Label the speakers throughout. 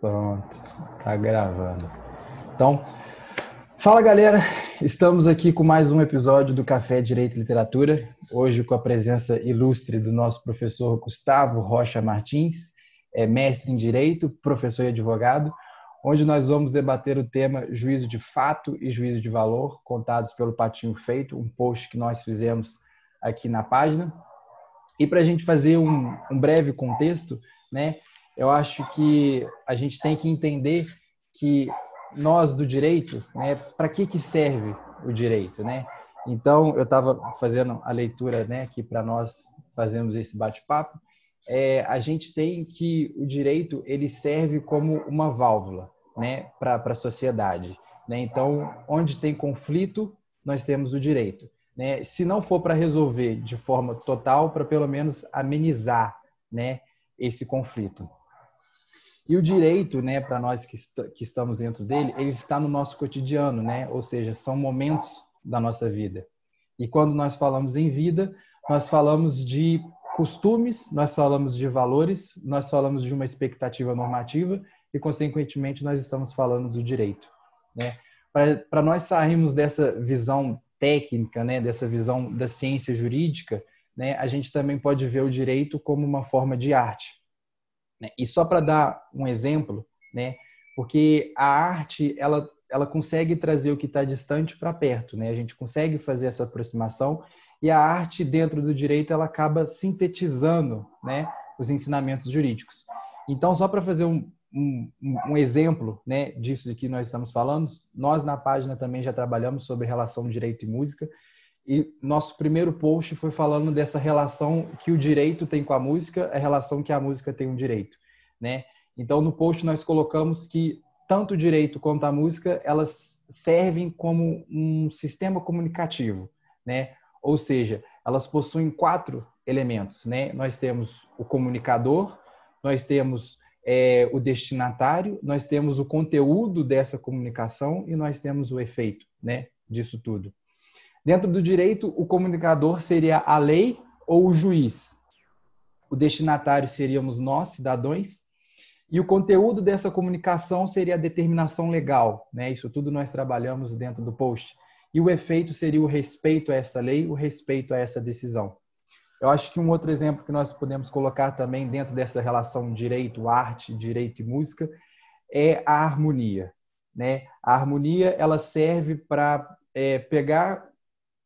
Speaker 1: Pronto, tá gravando. Então, fala galera, estamos aqui com mais um episódio do Café Direito e Literatura. Hoje com a presença ilustre do nosso professor Gustavo Rocha Martins, é mestre em Direito, professor e advogado, onde nós vamos debater o tema juízo de fato e juízo de valor, contados pelo Patinho Feito, um post que nós fizemos aqui na página. E para a gente fazer um, um breve contexto, né? Eu acho que a gente tem que entender que nós do direito, né, para que que serve o direito, né? Então eu estava fazendo a leitura, né, aqui para nós fazermos esse bate-papo. É, a gente tem que o direito ele serve como uma válvula, né, para a sociedade. Né? Então, onde tem conflito, nós temos o direito. Né? Se não for para resolver de forma total, para pelo menos amenizar, né, esse conflito. E o direito, né, para nós que, est que estamos dentro dele, ele está no nosso cotidiano, né? Ou seja, são momentos da nossa vida. E quando nós falamos em vida, nós falamos de costumes, nós falamos de valores, nós falamos de uma expectativa normativa e, consequentemente, nós estamos falando do direito. Né? Para nós sairmos dessa visão técnica, né, dessa visão da ciência jurídica, né, a gente também pode ver o direito como uma forma de arte. Né? E só para dar um exemplo, né? porque a arte ela, ela consegue trazer o que está distante para perto, né? a gente consegue fazer essa aproximação e a arte dentro do direito ela acaba sintetizando né, os ensinamentos jurídicos. Então, só para fazer um, um, um, exemplo né, disso de que nós estamos falando, nós na página também já trabalhamos sobre relação direito e música e nosso primeiro post foi falando dessa relação que o direito tem com a música, a relação que a música tem com o direito, né? Então, no post nós colocamos que tanto o direito quanto a música, elas servem como um sistema comunicativo, né? Ou seja, elas possuem quatro elementos, né? Nós temos o comunicador, nós temos é, o destinatário, nós temos o conteúdo dessa comunicação e nós temos o efeito, né? Disso tudo. Dentro do direito, o comunicador seria a lei ou o juiz. O destinatário seríamos nós, cidadãos, e o conteúdo dessa comunicação seria a determinação legal, né? Isso tudo nós trabalhamos dentro do post. E o efeito seria o respeito a essa lei, o respeito a essa decisão. Eu acho que um outro exemplo que nós podemos colocar também dentro dessa relação direito, arte, direito e música é a harmonia, né? A harmonia ela serve para é, pegar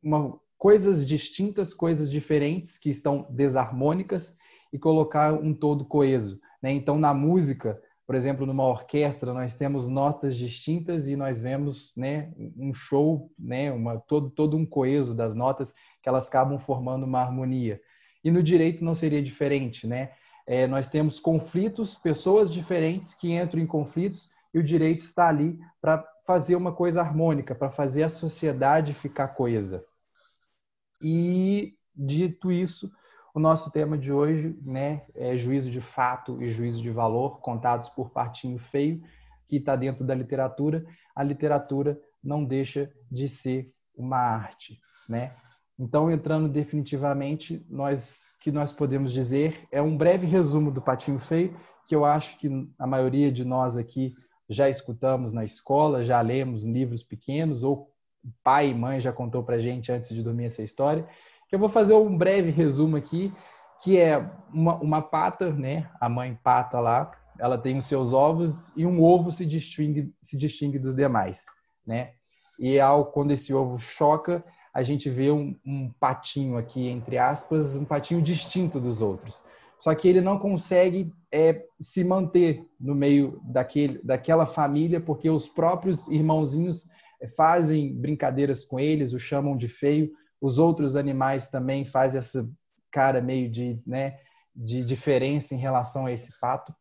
Speaker 1: uma, coisas distintas, coisas diferentes que estão desarmônicas e colocar um todo coeso. Né? Então, na música, por exemplo, numa orquestra, nós temos notas distintas e nós vemos né, um show, né, uma, todo, todo um coeso das notas que elas acabam formando uma harmonia. E no direito não seria diferente, né? É, nós temos conflitos, pessoas diferentes que entram em conflitos e o direito está ali para fazer uma coisa harmônica, para fazer a sociedade ficar coesa. E dito isso, o nosso tema de hoje né, é juízo de fato e juízo de valor, contados por Partinho Feio, que está dentro da literatura. A literatura não deixa de ser uma arte, né? Então, entrando definitivamente, nós que nós podemos dizer é um breve resumo do Patinho Feio, que eu acho que a maioria de nós aqui já escutamos na escola, já lemos livros pequenos ou pai e mãe já contou para gente antes de dormir essa história. Que eu vou fazer um breve resumo aqui, que é uma, uma pata, né? A mãe pata lá, ela tem os seus ovos e um ovo se distingue, se distingue dos demais, né? E ao quando esse ovo choca, a gente vê um, um patinho aqui entre aspas, um patinho distinto dos outros. Só que ele não consegue é, se manter no meio daquele, daquela família porque os próprios irmãozinhos fazem brincadeiras com eles, o chamam de feio. Os outros animais também fazem essa cara meio de, né, de diferença em relação a esse pato.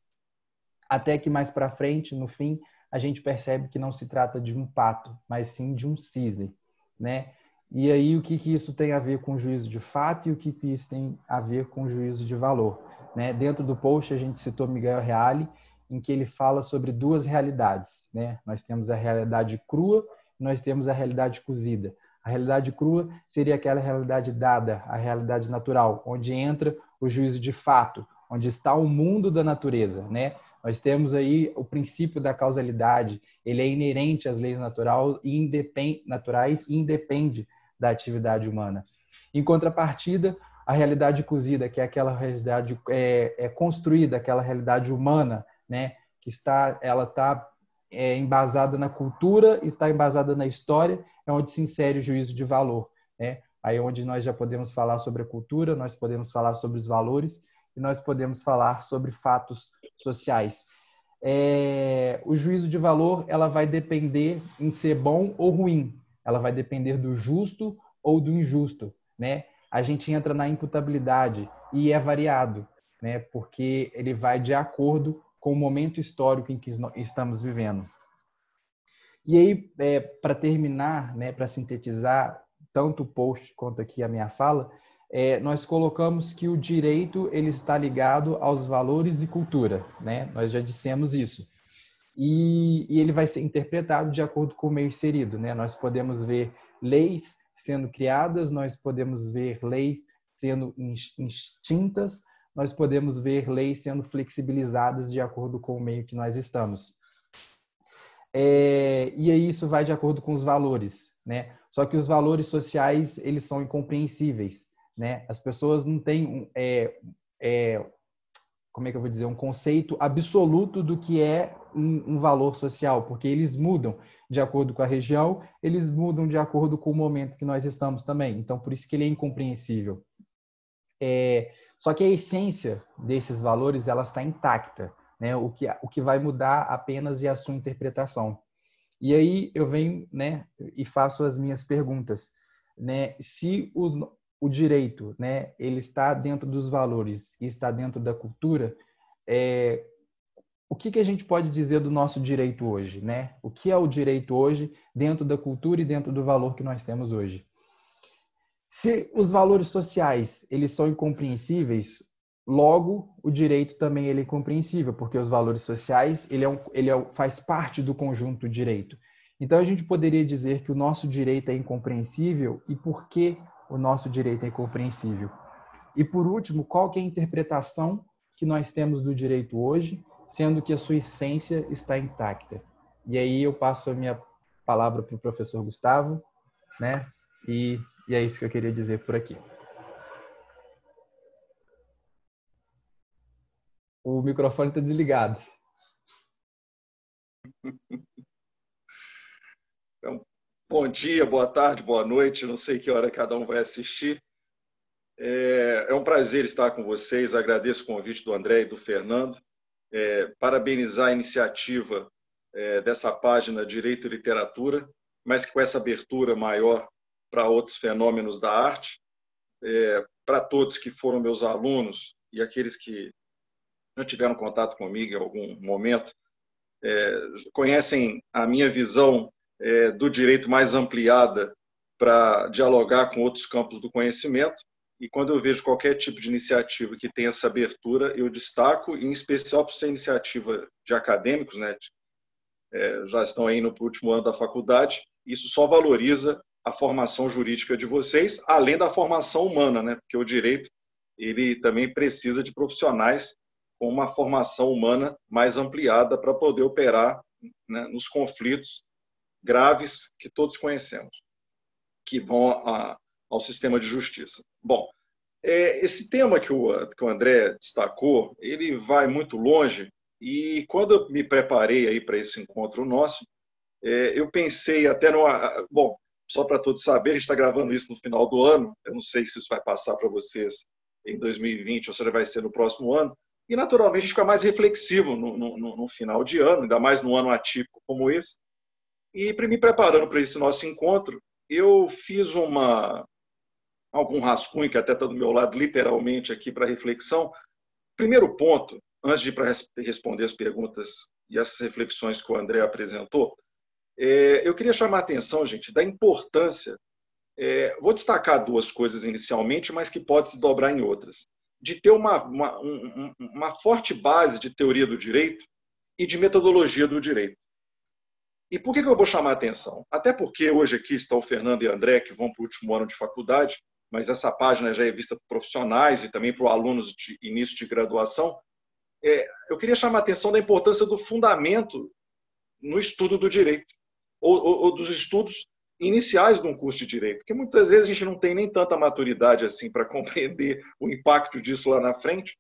Speaker 1: Até que mais para frente, no fim, a gente percebe que não se trata de um pato, mas sim de um cisne, né? E aí o que, que isso tem a ver com o juízo de fato e o que, que isso tem a ver com o juízo de valor? Né? Dentro do post a gente citou Miguel Reale, em que ele fala sobre duas realidades. Né? Nós temos a realidade crua nós temos a realidade cozida. A realidade crua seria aquela realidade dada, a realidade natural, onde entra o juízo de fato, onde está o mundo da natureza, né? Nós temos aí o princípio da causalidade, ele é inerente às leis natural e independ, naturais e independe da atividade humana. Em contrapartida, a realidade cozida, que é aquela realidade é, é construída, aquela realidade humana, né, que está, ela está é, embasada na cultura, está embasada na história, é onde se insere o juízo de valor, né? Aí é onde nós já podemos falar sobre a cultura, nós podemos falar sobre os valores e nós podemos falar sobre fatos sociais. É, o juízo de valor ela vai depender em ser bom ou ruim. Ela vai depender do justo ou do injusto, né? A gente entra na imputabilidade e é variado, né? Porque ele vai de acordo com o momento histórico em que estamos vivendo. E aí, é, para terminar, né, para sintetizar tanto o post quanto aqui a minha fala, é, nós colocamos que o direito ele está ligado aos valores e cultura, né? Nós já dissemos isso. E, e, ele vai ser interpretado de acordo com o meio inserido, né? Nós podemos ver leis sendo criadas, nós podemos ver leis sendo extintas, nós podemos ver leis sendo flexibilizadas de acordo com o meio que nós estamos. É, e aí isso vai de acordo com os valores, né? Só que os valores sociais eles são incompreensíveis né? As pessoas não têm é, é, como é que eu vou dizer, um conceito absoluto do que é um, um, valor social, porque eles mudam de acordo com a região, eles mudam de acordo com o momento que nós estamos também. Então, por isso que ele é incompreensível. É, só que a essência desses valores ela está intacta, né? O que o que vai mudar apenas é a sua interpretação. E aí eu venho, né, e faço as minhas perguntas, né? Se os, o direito, né, ele está dentro dos valores e está dentro da cultura, é, o que, que a gente pode dizer do nosso direito hoje, né? O que é o direito hoje dentro da cultura e dentro do valor que nós temos hoje? Se os valores sociais eles são incompreensíveis, logo o direito também ele é incompreensível, porque os valores sociais ele, é um, ele é, faz parte do conjunto direito. Então a gente poderia dizer que o nosso direito é incompreensível e por que o nosso direito é incompreensível. E por último, qual é a interpretação que nós temos do direito hoje, sendo que a sua essência está intacta? E aí eu passo a minha palavra para o professor Gustavo, né? E, e é isso que eu queria dizer por aqui. O microfone está desligado.
Speaker 2: Bom dia, boa tarde, boa noite. Não sei que hora cada um vai assistir. É, é um prazer estar com vocês. Agradeço o convite do André e do Fernando. É, parabenizar a iniciativa é, dessa página Direito e Literatura, mas com essa abertura maior para outros fenômenos da arte. É, para todos que foram meus alunos e aqueles que não tiveram contato comigo em algum momento, é, conhecem a minha visão é, do direito mais ampliada para dialogar com outros campos do conhecimento. E quando eu vejo qualquer tipo de iniciativa que tenha essa abertura, eu destaco, em especial por ser iniciativa de acadêmicos, né? É, já estão aí no último ano da faculdade, isso só valoriza a formação jurídica de vocês, além da formação humana, né? Porque o direito ele também precisa de profissionais com uma formação humana mais ampliada para poder operar né, nos conflitos graves que todos conhecemos, que vão a, ao sistema de justiça. Bom, é, esse tema que o, que o André destacou, ele vai muito longe e quando eu me preparei aí para esse encontro nosso, é, eu pensei até no, bom, só para todos saberem, a gente está gravando isso no final do ano. Eu não sei se isso vai passar para vocês em 2020 ou se vai ser no próximo ano. E, naturalmente, fica mais reflexivo no, no, no final de ano, ainda mais num ano atípico como esse. E me preparando para esse nosso encontro, eu fiz uma algum rascunho que até está do meu lado literalmente aqui para reflexão. Primeiro ponto, antes de para responder as perguntas e as reflexões que o André apresentou, é, eu queria chamar a atenção, gente, da importância. É, vou destacar duas coisas inicialmente, mas que pode se dobrar em outras. De ter uma, uma, um, uma forte base de teoria do direito e de metodologia do direito. E por que, eu vou chamar a atenção? Até porque hoje aqui estão o Fernando e o André, que vão para o último ano de faculdade, mas essa página já é vista por profissionais e também para alunos de início de graduação. é, eu queria chamar a atenção da importância do fundamento no estudo do direito, ou, ou, ou dos estudos iniciais de um curso de direito, porque muitas vezes a gente não tem nem tanta maturidade assim para compreender o impacto disso lá na frente,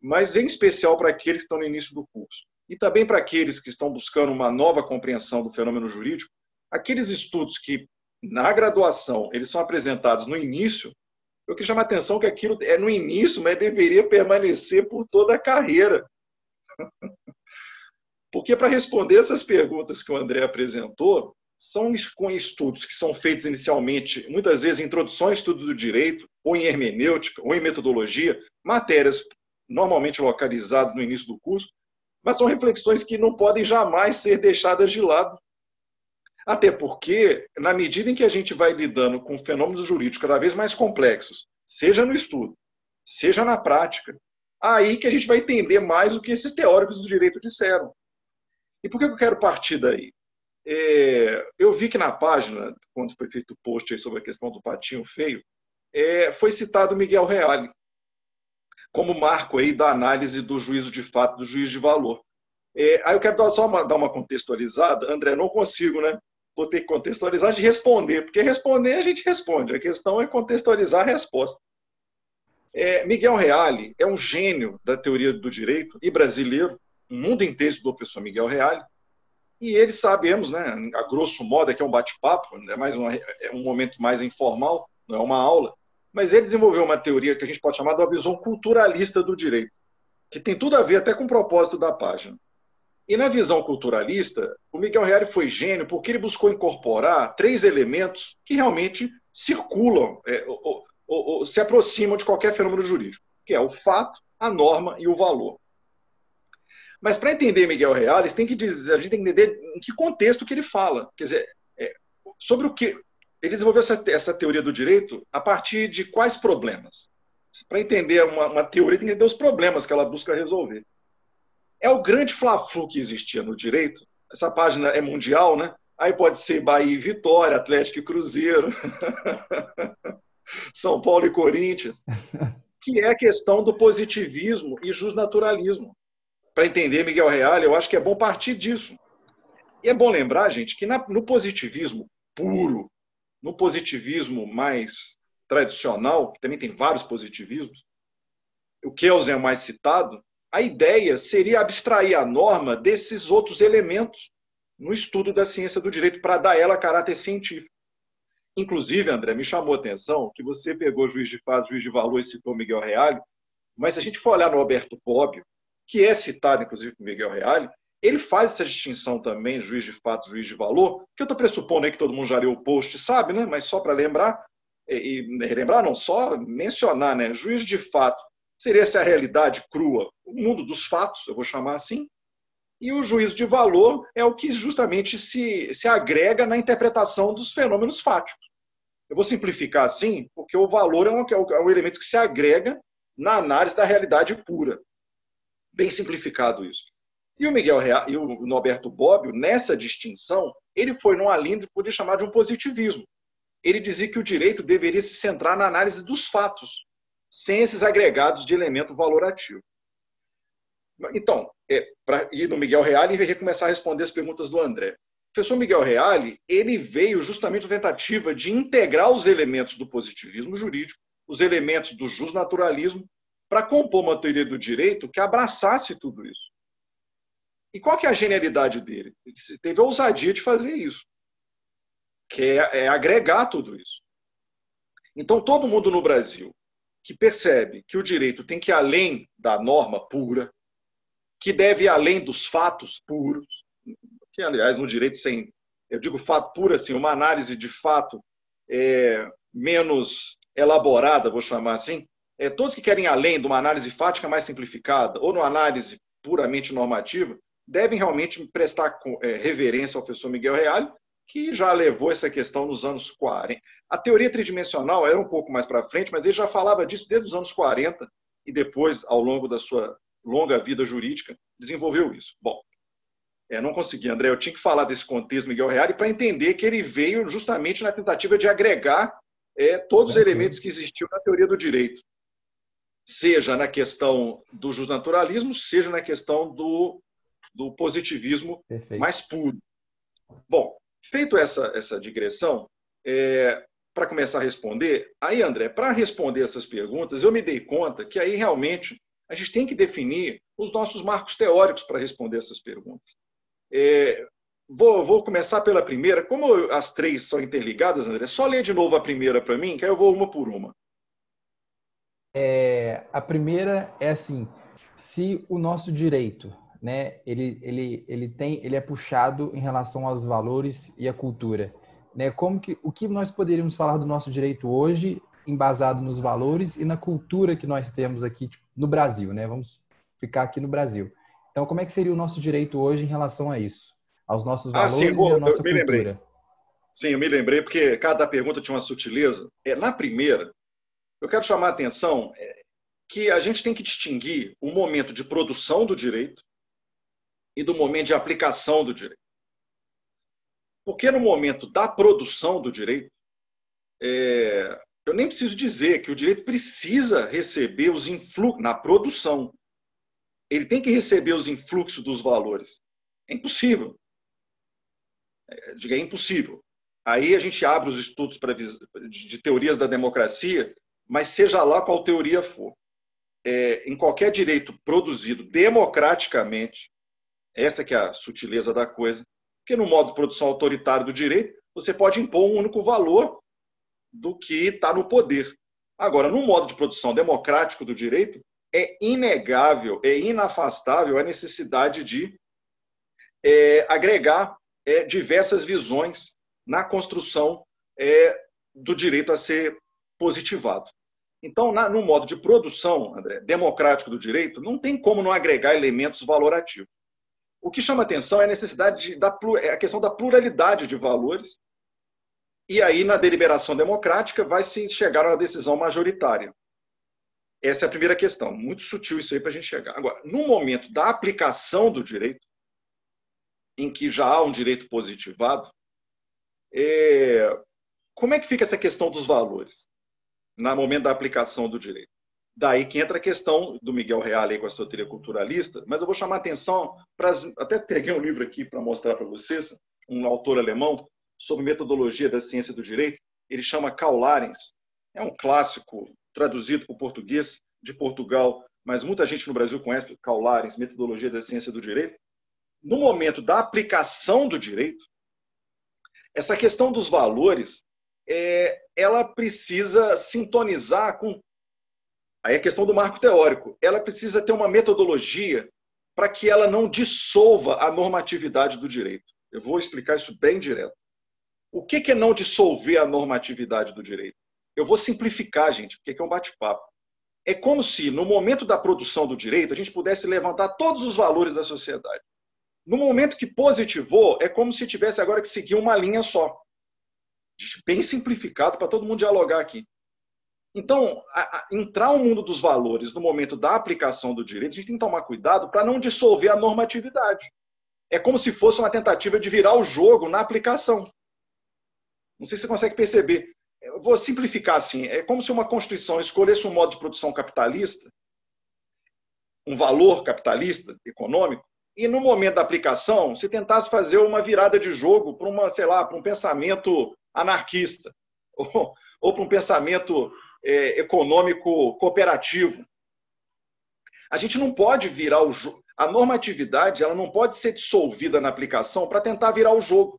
Speaker 2: mas em especial para aqueles que estão no início do curso. E também para aqueles que estão buscando uma nova compreensão do fenômeno jurídico, aqueles estudos que na graduação eles são apresentados no início, eu queria chamar a atenção que aquilo é no início, mas deveria permanecer por toda a carreira. Porque para responder essas perguntas que o André apresentou, são com estudos que são feitos inicialmente, muitas vezes em introdução ao estudo do direito, ou em hermenêutica, ou em metodologia, matérias normalmente localizadas no início do curso, mas são reflexões que não podem jamais ser deixadas de lado. Até porque, na medida em que a gente vai lidando com fenômenos jurídicos cada vez mais complexos, seja no estudo, seja na prática, aí que a gente vai entender mais o que esses teóricos do direito disseram. E por que eu quero partir daí? É, eu vi que na página, quando foi feito o post sobre a questão do patinho feio, é, foi citado Miguel Reale como marco aí da análise do juízo de fato, do juízo de valor. É, aí eu quero só uma, dar uma contextualizada. André, não consigo, né? Vou ter que contextualizar de responder, porque responder a gente responde. A questão é contextualizar a resposta. É, Miguel Reale é um gênio da teoria do direito e brasileiro. O mundo inteiro estudou o professor Miguel Reale. E ele, sabemos, né, a grosso modo, é que é um bate-papo, é, mais um, é um momento mais informal, não é uma aula, mas ele desenvolveu uma teoria que a gente pode chamar de uma visão culturalista do direito, que tem tudo a ver até com o propósito da página. E na visão culturalista, o Miguel Reale foi gênio porque ele buscou incorporar três elementos que realmente circulam, é, ou, ou, ou, se aproximam de qualquer fenômeno jurídico, que é o fato, a norma e o valor. Mas para entender Miguel Reales, tem que dizer, a gente tem que entender em que contexto que ele fala. Quer dizer, é, sobre o que. Ele desenvolveu essa, essa, teoria do direito a partir de quais problemas? Para entender uma, uma, teoria, tem que entender os problemas que ela busca resolver. É o grande fla-flu que existia no direito. Essa página é mundial, né? Aí pode ser Bahia e Vitória, Atlético e Cruzeiro, São Paulo e Corinthians, que é a questão do positivismo e justnaturalismo para entender Miguel Reale, eu acho que é bom partir disso. E é bom lembrar, gente, que na, no positivismo puro, no positivismo mais tradicional, que também tem vários positivismos, o Kelsen é o mais citado, a ideia seria abstrair a norma desses outros elementos no estudo da ciência do direito para dar ela caráter científico. Inclusive, André, me chamou a atenção que você pegou juiz de fato, juiz de valor e citou Miguel Reale, mas se a gente for olhar no Alberto Bobbio, que é citado, inclusive, por Miguel Reale, ele faz essa distinção também, juiz de fato, juiz de valor, que eu estou pressupondo aí que todo mundo já leu o post, sabe, né? mas só para lembrar, e, relembrar não, só mencionar, né? juiz de fato seria essa realidade crua, o mundo dos fatos, eu vou chamar assim, e o juízo de valor é o que justamente se, se agrega na interpretação dos fenômenos fáticos. Eu vou simplificar assim, porque o valor é um, é um elemento que se agrega na análise da realidade pura bem simplificado isso. E o Miguel Real, e o Norberto Bobbio, nessa distinção, ele foi numa linha que podia chamar de um positivismo. Ele dizia que o direito deveria se centrar na análise dos fatos, sem esses agregados de elemento valorativo. Então, é, para ir no Miguel Reale e começar a responder as perguntas do André. O professor Miguel Reale, ele veio justamente a tentativa de integrar os elementos do positivismo jurídico, os elementos do justnaturalismo para compor uma teoria do direito que abraçasse tudo isso. E qual que é a genialidade dele? Ele teve a ousadia de fazer isso, que é, é agregar tudo isso. Então, todo mundo no Brasil que percebe que o direito tem que ir além da norma pura, que deve ir além dos fatos puros, que, aliás, no direito sem, eu digo fato puro, assim, uma análise de fato é, menos elaborada, vou chamar assim, é, todos que querem além de uma análise fática mais simplificada ou numa análise puramente normativa, devem realmente prestar é, reverência ao professor Miguel Reale, que já levou essa questão nos anos 40. A teoria tridimensional era um pouco mais para frente, mas ele já falava disso desde os anos 40 e depois, ao longo da sua longa vida jurídica, desenvolveu isso. Bom, é, não consegui, André. Eu tinha que falar desse contexto Miguel Reale para entender que ele veio justamente na tentativa de agregar é, todos os elementos que existiam na teoria do direito. Seja na questão do justnaturalismo, seja na questão do, do positivismo Perfeito. mais puro. Bom, feito essa, essa digressão, é, para começar a responder, aí, André, para responder essas perguntas, eu me dei conta que aí realmente a gente tem que definir os nossos marcos teóricos para responder essas perguntas. É, vou, vou, começar pela primeira. Como as três são interligadas, André, só ler de novo a primeira para mim, que aí eu vou uma por uma.
Speaker 1: É, a primeira é assim: se o nosso direito, né, ele, ele, ele tem, ele é puxado em relação aos valores e à cultura, né? Como que o que nós poderíamos falar do nosso direito hoje, embasado nos valores e na cultura que nós temos aqui tipo, no Brasil, né? Vamos ficar aqui no Brasil. Então, como é que seria o nosso direito hoje em relação a isso? Aos nossos valores ah, sim, e à nossa eu me cultura?
Speaker 2: Lembrei. Sim, eu me lembrei, porque cada pergunta tinha uma sutileza. É, na primeira, eu quero chamar a atenção é, que a gente tem que distinguir o momento de produção do direito e do momento de aplicação do direito. Porque no momento da produção do direito, é, eu nem preciso dizer que o direito precisa receber os influxos na produção. Ele tem que receber os influxos dos valores. É impossível. É, é impossível. Aí a gente abre os estudos de teorias da democracia mas seja lá qual teoria for, é, em qualquer direito produzido democraticamente, essa que é a sutileza da coisa, porque no modo de produção autoritário do direito, você pode impor um único valor do que está no poder. Agora, no modo de produção democrático do direito, é inegável, é inafastável a necessidade de é, agregar é, diversas visões na construção é, do direito a ser positivado. Então, na, no modo de produção, André, democrático do direito, não tem como não agregar elementos valorativos. O que chama atenção é a necessidade de, da é a questão da pluralidade de valores. E aí, na deliberação democrática, vai se chegar a uma decisão majoritária. Essa é a primeira questão. Muito sutil isso aí para a gente chegar. Agora, no momento da aplicação do direito, em que já há um direito positivado, é... como é que fica essa questão dos valores? No momento da aplicação do direito. Daí que entra a questão do Miguel Real aí com a sua teoria culturalista, mas eu vou chamar a atenção para até peguei um livro aqui para mostrar para vocês, um autor alemão sobre metodologia da ciência do direito, ele chama Karl Larens, é um clássico traduzido para o português de Portugal, mas muita gente no Brasil conhece Karl Larens, metodologia da ciência do direito. No momento da aplicação do direito, essa questão dos valores é, ela precisa sintonizar com. Aí a questão do marco teórico. Ela precisa ter uma metodologia para que ela não dissolva a normatividade do direito. Eu vou explicar isso bem direto. O que é não dissolver a normatividade do direito? Eu vou simplificar, gente, porque é um bate-papo. É como se, no momento da produção do direito, a gente pudesse levantar todos os valores da sociedade. No momento que positivou, é como se tivesse agora que seguir uma linha só bem simplificado para todo mundo dialogar aqui. Então, a, a, entrar no mundo dos valores no momento da aplicação do direito, a gente tem que tomar cuidado para não dissolver a normatividade. É como se fosse uma tentativa de virar o jogo na aplicação. Não sei se você consegue perceber. Eu vou simplificar assim: é como se uma Constituição escolhesse um modo de produção capitalista, um valor capitalista, econômico, e no momento da aplicação se tentasse fazer uma virada de jogo para uma, sei lá, para um pensamento anarquista, ou, ou para um pensamento é, econômico cooperativo. A gente não pode virar o jogo. A normatividade ela não pode ser dissolvida na aplicação para tentar virar o jogo.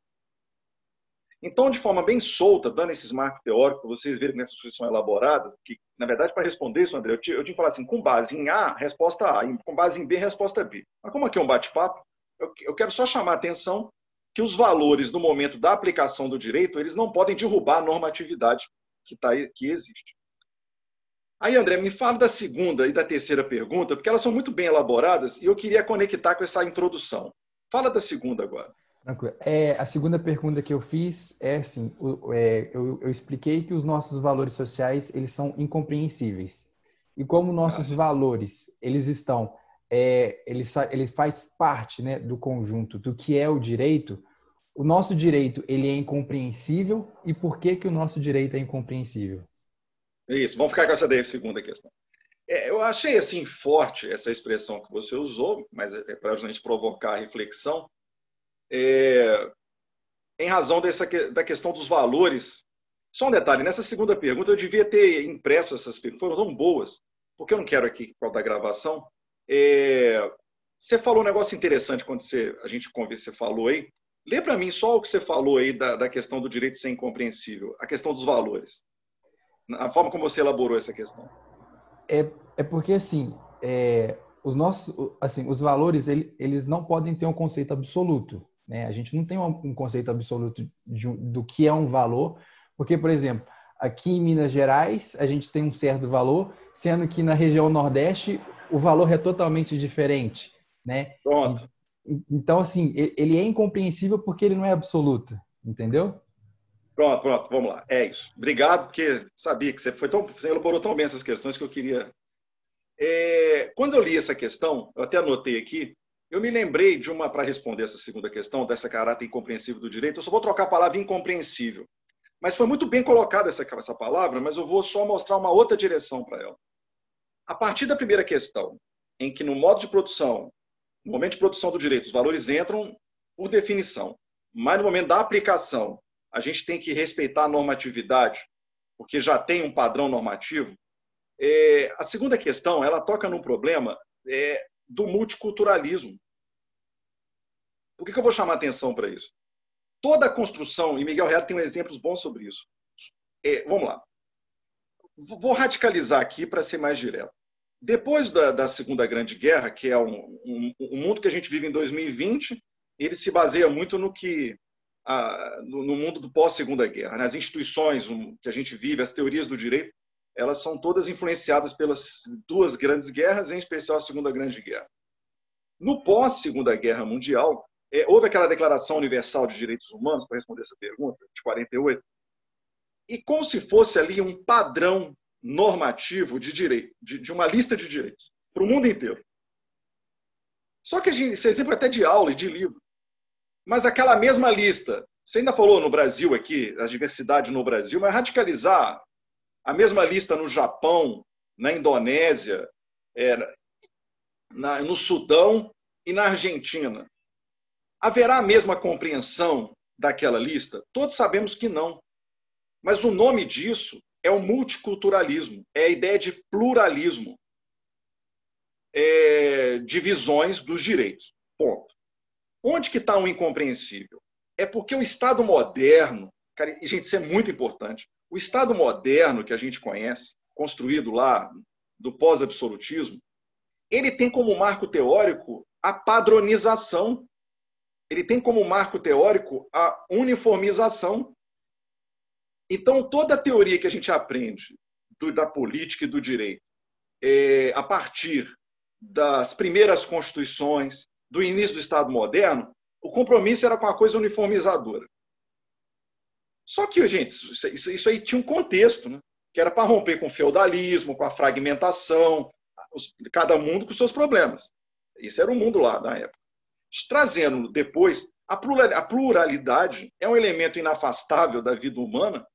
Speaker 2: Então, de forma bem solta, dando esses marcos teóricos, vocês verem que essas coisas são elaboradas, que, na verdade, para responder isso, André, eu tinha, eu tinha que falar assim, com base em A, resposta A, com base em B, resposta B. Mas como aqui é um bate-papo, eu, eu quero só chamar a atenção que os valores no momento da aplicação do direito, eles não podem derrubar a normatividade que, tá, que existe. Aí, André, me fala da segunda e da terceira pergunta, porque elas são muito bem elaboradas e eu queria conectar com essa introdução. Fala da segunda agora.
Speaker 1: É, a segunda pergunta que eu fiz é assim, é, eu, eu, expliquei que os nossos valores sociais eles são incompreensíveis e como nossos ah, valores eles estão é, ele, ele faz parte né, do conjunto do que é o direito, o nosso direito ele é incompreensível e por que, que o nosso direito é incompreensível?
Speaker 2: Isso, vamos ficar com essa daí, segunda questão. É, eu achei assim forte essa expressão que você usou, mas é, é para a gente provocar a reflexão, é, em razão dessa, da questão dos valores. Só um detalhe, nessa segunda pergunta eu devia ter impresso essas perguntas, foram tão boas, porque eu não quero aqui, por causa da gravação. É, você falou um negócio interessante quando você, a gente conversa, você falou aí. Lê para mim só o que você falou aí da, da questão do direito ser incompreensível, a questão dos valores. A forma como você elaborou essa questão.
Speaker 1: É, é porque, assim, é, os nossos, assim, os valores, ele, eles não podem ter um conceito absoluto. Né? A gente não tem um, um conceito absoluto de, do que é um valor, porque, por exemplo, aqui em Minas Gerais, a gente tem um certo valor, sendo que na região Nordeste, o valor é totalmente diferente, né?
Speaker 2: Pronto.
Speaker 1: Então, assim, ele é incompreensível porque ele não é absoluto, entendeu?
Speaker 2: Pronto, pronto, vamos lá. É isso. Obrigado, porque sabia que você foi tão, você elaborou tão bem essas questões que eu queria. É, quando eu li essa questão, eu até anotei aqui, eu me lembrei de uma para responder essa segunda questão, dessa caráter incompreensível do direito. Eu só vou trocar a palavra incompreensível. Mas foi muito bem colocada essa, essa palavra, mas eu vou só mostrar uma outra direção para ela. A partir da primeira questão, em que no modo de produção, no momento de produção do direito, os valores entram por definição, mas no momento da aplicação, a gente tem que respeitar a normatividade, porque já tem um padrão normativo. É, a segunda questão, ela toca no problema é, do multiculturalismo. Por que, que eu vou chamar atenção para isso? Toda a construção, e Miguel Real tem exemplos bons sobre isso. É, vamos lá. Vou radicalizar aqui para ser mais direto. Depois da, da, Segunda Grande Guerra, que é um, um, um, mundo que a gente vive em 2020, ele se baseia muito no que a, no, no, mundo do pós-segunda guerra. Né? As instituições que a gente vive, as teorias do direito, elas são todas influenciadas pelas duas grandes guerras, em especial a Segunda Grande Guerra. No pós-Segunda Guerra Mundial, é, houve aquela Declaração Universal de Direitos Humanos, para responder essa pergunta, de 48, e como se fosse ali um padrão normativo de direito, de, de uma lista de direitos, para o mundo inteiro. Só que a gente, é exemplo até de aula e de livro. Mas aquela mesma lista, você ainda falou no Brasil aqui, a diversidade no Brasil, mas radicalizar a mesma lista no Japão, na Indonésia, é, na, no Sudão e na Argentina. Haverá a mesma compreensão daquela lista? Todos sabemos que não. Mas o nome disso é o multiculturalismo, é a ideia de pluralismo, é, de visões dos direitos. Ponto. Onde que está o incompreensível? É porque o Estado moderno, cara, e gente, isso é muito importante. O Estado moderno que a gente conhece, construído lá do pós-absolutismo, ele tem como marco teórico a padronização. Ele tem como marco teórico a uniformização. Então, toda a teoria que a gente aprende do, da política e do direito, é, a partir das primeiras constituições, do início do Estado moderno, o compromisso era com a coisa uniformizadora. Só que, gente, isso, isso aí tinha um contexto, né? que era para romper com o feudalismo, com a fragmentação, cada mundo com seus problemas. Isso era o mundo lá na época. Trazendo depois, a pluralidade é um elemento inafastável da vida humana,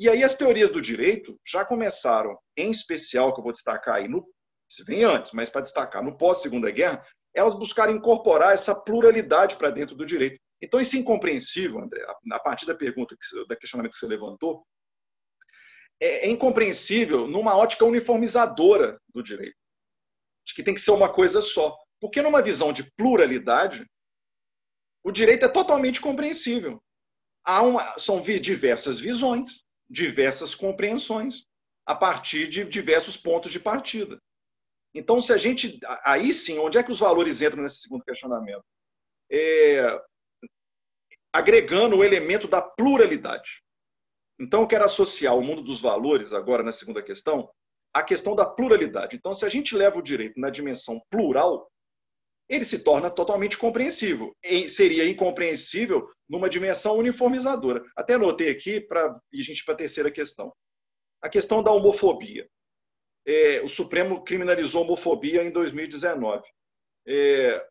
Speaker 2: e aí as teorias do direito já começaram, em especial, que eu vou destacar aí, no, se vem antes, mas para destacar, no pós-segunda guerra, elas buscaram incorporar essa pluralidade para dentro do direito. Então, isso é incompreensível, André, a partir da pergunta, da questionamento que você levantou, é, é incompreensível numa ótica uniformizadora do direito, de que tem que ser uma coisa só. Porque numa visão de pluralidade, o direito é totalmente compreensível. Há uma, são diversas visões, diversas compreensões, a partir de diversos pontos de partida. Então, se a gente. Aí sim, onde é que os valores entram nesse segundo questionamento? É, agregando o elemento da pluralidade. Então, eu quero associar o mundo dos valores, agora na segunda questão, à questão da pluralidade. Então, se a gente leva o direito na dimensão plural, ele se torna totalmente compreensível. E seria incompreensível numa dimensão uniformizadora. Até anotei aqui para a gente para a terceira questão. A questão da homofobia é, o Supremo criminalizou a homofobia em 2019. É,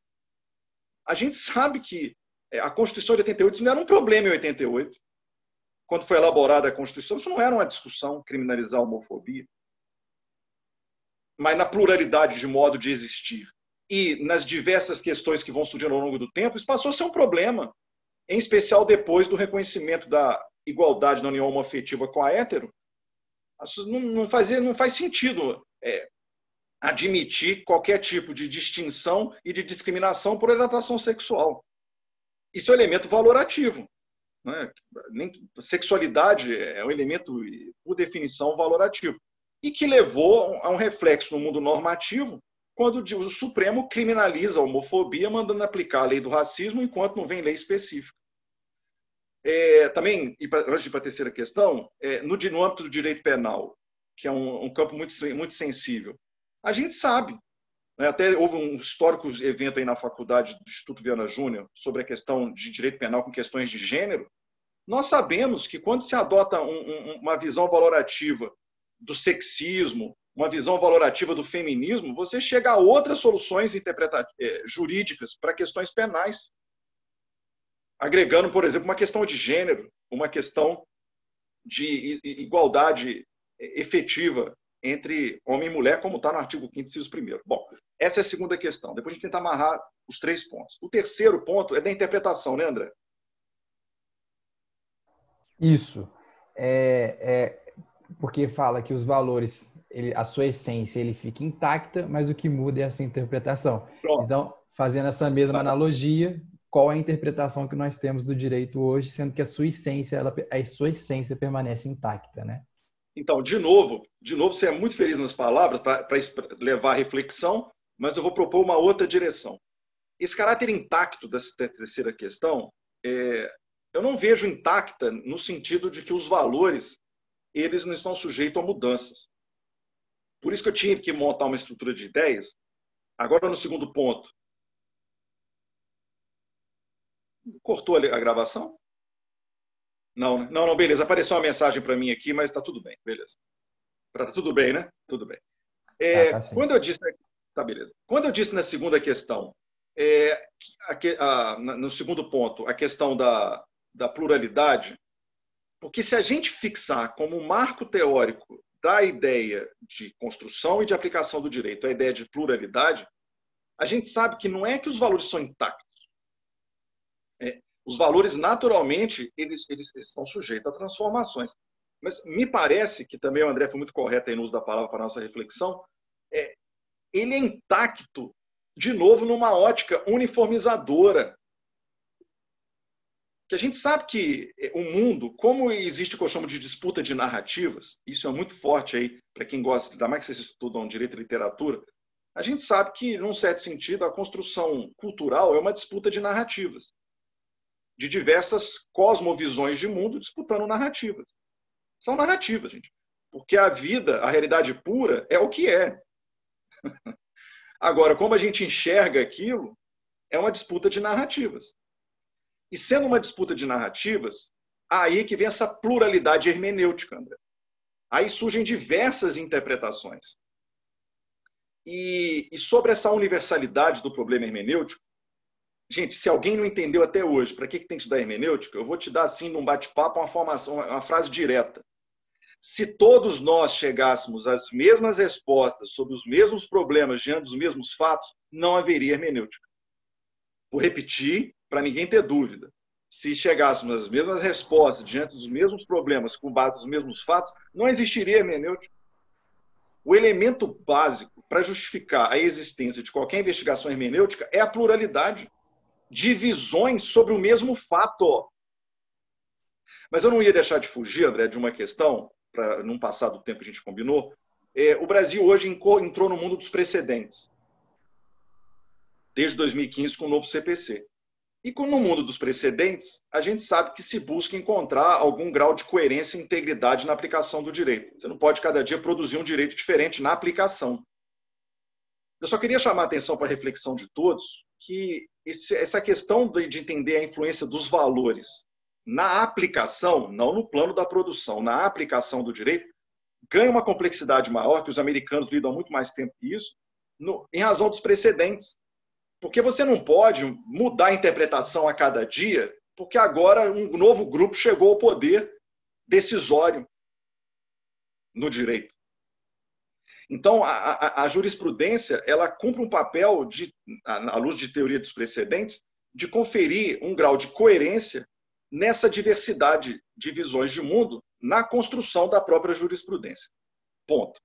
Speaker 2: a gente sabe que é, a Constituição de 88 não era um problema em 88. Quando foi elaborada a Constituição, isso não era uma discussão criminalizar a homofobia. mas na pluralidade de modo de existir e nas diversas questões que vão surgindo ao longo do tempo, isso passou a ser um problema, em especial depois do reconhecimento da igualdade na união homoafetiva com a hétero. Não, fazia, não faz sentido é, admitir qualquer tipo de distinção e de discriminação por orientação sexual. Isso é um elemento valorativo. Né? Sexualidade é um elemento, por definição, valorativo. E que levou a um reflexo no mundo normativo, quando o Supremo criminaliza a homofobia, mandando aplicar a lei do racismo, enquanto não vem lei específica. É, também, e antes de ir para a terceira questão, é, no, no âmbito do direito penal, que é um, um campo muito, muito sensível, a gente sabe né? Até houve um histórico evento aí na faculdade do Instituto Viana Júnior sobre a questão de direito penal com questões de gênero. Nós sabemos que quando se adota um, um, uma visão valorativa do sexismo, uma visão valorativa do feminismo, você chega a outras soluções eh, jurídicas para questões penais. Agregando, por exemplo, uma questão de gênero, uma questão de igualdade eh, efetiva entre homem e mulher, como está no artigo 5 inciso 1 Bom, essa é a segunda questão. Depois a gente tenta amarrar os três pontos. O terceiro ponto é da interpretação, né, André?
Speaker 1: Isso. É, é porque fala que os valores, ele, a sua essência, ele fica intacta, mas o que muda é essa interpretação. Pronto. Então, fazendo essa mesma tá. analogia, qual é a interpretação que nós temos do direito hoje, sendo que a sua essência, ela, a sua essência permanece intacta, né?
Speaker 2: Então, de novo, de novo, você é muito feliz nas palavras para levar a reflexão, mas eu vou propor uma outra direção. Esse caráter intacto dessa terceira questão, é, eu não vejo intacta no sentido de que os valores eles não estão sujeitos a mudanças. Por isso que eu tinha que montar uma estrutura de ideias. Agora, no segundo ponto. Cortou a gravação? Não, né? não, não, beleza. Apareceu uma mensagem para mim aqui, mas está tudo bem, beleza. Tá tudo bem, né? Tudo bem. É, tá, tá quando eu disse, tá beleza. Quando eu disse na segunda questão, é, a, a, no segundo ponto, a questão da, da pluralidade, porque se a gente fixar como marco teórico da ideia de construção e de aplicação do direito a ideia de pluralidade, a gente sabe que não é que os valores são intactos. É, os valores, naturalmente, eles, eles, eles estão sujeitos a transformações. Mas me parece que também o André foi muito correto aí no uso da palavra para a nossa reflexão. É, ele é intacto, de novo, numa ótica uniformizadora. Que a gente sabe que o mundo, como existe o que eu chamo de disputa de narrativas, isso é muito forte aí para quem gosta, ainda mais que vocês estudam direito e literatura, a gente sabe que, num certo sentido, a construção cultural é uma disputa de narrativas de diversas cosmovisões de mundo disputando narrativas. São narrativas, gente. Porque a vida, a realidade pura, é o que é. Agora, como a gente enxerga aquilo, é uma disputa de narrativas. E sendo uma disputa de narrativas, aí que vem essa pluralidade hermenêutica, André. Aí surgem diversas interpretações. E, e sobre essa universalidade do problema hermenêutico, Gente, se alguém não entendeu até hoje para que, que tem que estudar hermenêutica, eu vou te dar, assim, num bate-papo, uma, formação, uma frase direta. Se todos nós chegássemos às mesmas respostas sobre os mesmos problemas diante dos mesmos fatos, não haveria hermenêutica. Vou repetir para ninguém ter dúvida. Se chegássemos às mesmas respostas diante dos mesmos problemas com base nos mesmos fatos, não existiria hermenêutica. O elemento básico para justificar a existência de qualquer investigação hermenêutica é a pluralidade de visões sobre o mesmo fato. Mas eu não ia deixar de fugir, André, de uma questão, para não passar do tempo que a gente combinou. É, o Brasil hoje entrou no mundo dos precedentes, desde 2015 com o novo CPC. E no mundo dos precedentes, a gente sabe que se busca encontrar algum grau de coerência e integridade na aplicação do direito. Você não pode cada dia produzir um direito diferente na aplicação. Eu só queria chamar a atenção para a reflexão de todos que esse, essa questão de entender a influência dos valores na aplicação, não no plano da produção, na aplicação do direito, ganha uma complexidade maior, que os americanos lidam há muito mais tempo que isso, no, em razão dos precedentes. Porque você não pode mudar a interpretação a cada dia, porque agora um novo grupo chegou ao poder decisório no direito. Então, a, a, a, jurisprudência ela cumpre um papel, de, à luz de teoria dos precedentes, de conferir um grau de coerência nessa diversidade de visões de mundo na construção da própria jurisprudência. Ponto.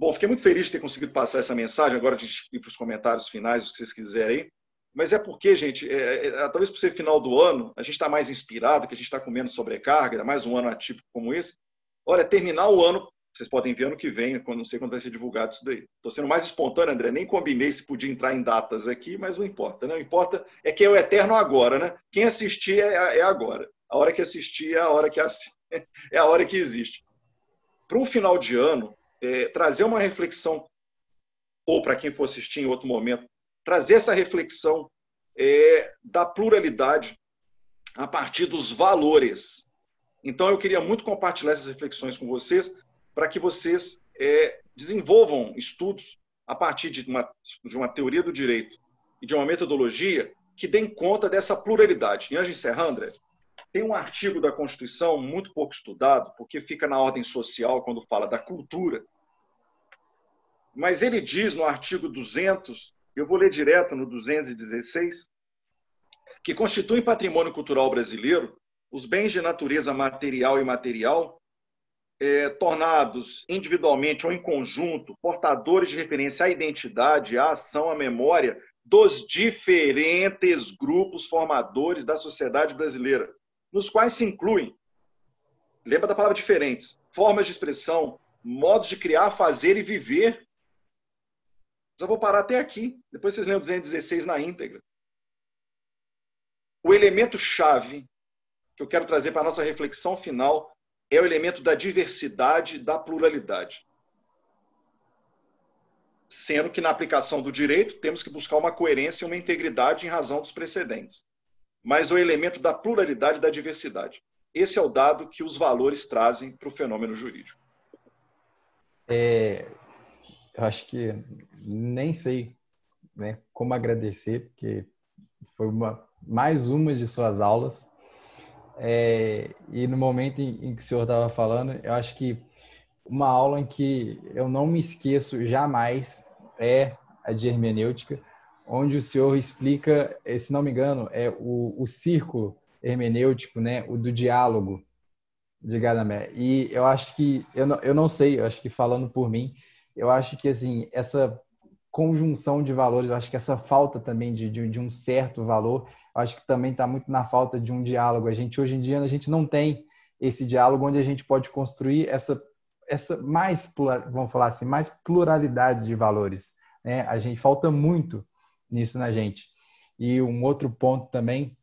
Speaker 2: Bom, fiquei muito feliz de ter conseguido passar essa mensagem. Agora a gente ir para os comentários finais, o que vocês quiserem aí. Mas é porque, gente, é, é, talvez por ser final do ano, a gente está mais inspirado, que a gente está com menos sobrecarga, mais um ano atípico como esse. Olha, terminar o ano, vocês podem ver ano que vem, quando não sei quando vai ser divulgado isso daí. Estou sendo mais espontâneo, André, nem combinei se podia entrar em datas aqui, mas não importa. Né? Não importa é que é o eterno agora, né? Quem assistir é, é agora. A hora que assistir é a hora que, é a hora que existe. Para um final de ano, é, trazer uma reflexão, ou para quem for assistir em outro momento, trazer essa reflexão é, da pluralidade a partir dos valores. Então, eu queria muito compartilhar essas reflexões com vocês, para que vocês é, desenvolvam estudos a partir de uma, de uma teoria do direito e de uma metodologia que deem conta dessa pluralidade. E antes André, tem um artigo da Constituição muito pouco estudado, porque fica na ordem social quando fala da cultura. Mas ele diz no artigo 200, eu vou ler direto no 216, que constitui patrimônio cultural brasileiro os bens de natureza material e imaterial, é, tornados individualmente ou em conjunto portadores de referência à identidade, à ação, à memória dos diferentes grupos formadores da sociedade brasileira, nos quais se incluem, lembra da palavra diferentes, formas de expressão, modos de criar, fazer e viver. Já vou parar até aqui. Depois vocês leem o 216 na íntegra. O elemento chave que eu quero trazer para a nossa reflexão final é o elemento da diversidade, da pluralidade. Sendo que na aplicação do direito temos que buscar uma coerência e uma integridade em razão dos precedentes mas o elemento da pluralidade da diversidade. Esse é o dado que os valores trazem para o fenômeno jurídico.
Speaker 1: É, eu acho que nem sei né, como agradecer, porque foi uma, mais uma de suas aulas. É, e no momento em, em que o senhor estava falando, eu acho que uma aula em que eu não me esqueço jamais é a de hermenêutica, onde o senhor explica, eh, se não me engano, é o, o círculo hermenêutico, né, o do diálogo de Gadamer. E eu acho que, eu não, eu não sei, eu acho que falando por mim, eu acho que, assim, essa conjunção de valores, eu acho que essa falta também de, de, de um certo valor, eu acho que também está muito na falta de um diálogo. A gente, hoje em dia, a gente não tem esse diálogo onde a gente pode construir essa, essa mais, vamos falar assim, mais pluralidades de valores. Né? A gente falta muito nisso na gente. E um outro ponto também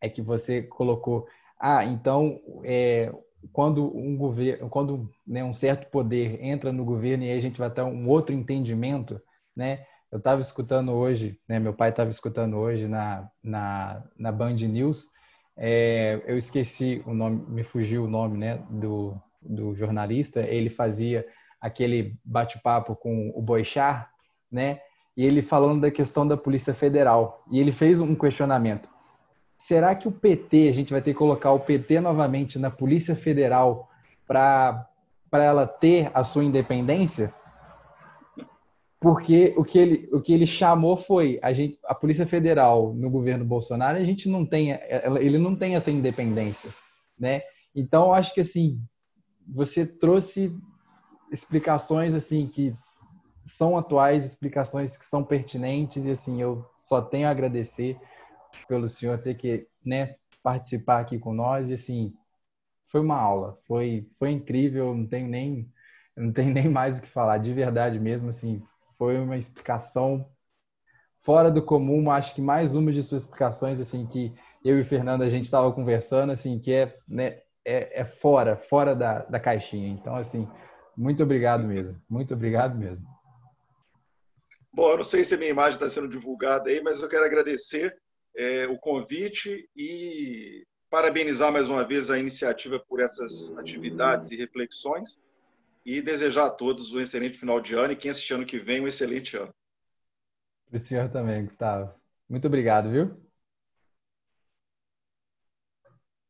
Speaker 1: é que você colocou, ah, então é, quando um governo, quando né, um certo poder entra no governo e aí a gente vai ter um outro entendimento, né? Eu estava escutando hoje, né? Meu pai estava escutando hoje na, na, na Band News. É, eu esqueci o nome, me fugiu o nome, né? Do, do jornalista. Ele fazia aquele bate-papo com o Boixar, né? E ele falando da questão da Polícia Federal. E ele fez um questionamento. Será que o PT, a gente vai ter que colocar o PT novamente na Polícia Federal para ela ter a sua independência? Porque o que ele, o que ele chamou foi a, gente, a Polícia Federal no governo Bolsonaro, a gente não tem, ele não tem essa independência, né? Então, eu acho que assim, você trouxe explicações assim que são atuais, explicações que são pertinentes e assim eu só tenho a agradecer pelo senhor ter que né, participar aqui com nós e assim foi uma aula, foi foi incrível, não tenho nem não tenho nem mais o que falar, de verdade mesmo assim foi uma explicação fora do comum, acho que mais uma de suas explicações assim que eu e o Fernando a gente estava conversando assim que é né, é, é fora fora da, da caixinha, então assim muito obrigado mesmo, muito obrigado mesmo.
Speaker 2: Bom, eu não sei se a minha imagem está sendo divulgada aí, mas eu quero agradecer é, o convite e parabenizar mais uma vez a iniciativa por essas atividades e reflexões e desejar a todos um excelente final de ano e quem assistir ano que vem um excelente ano.
Speaker 1: Para o senhor também, Gustavo. Muito obrigado, viu?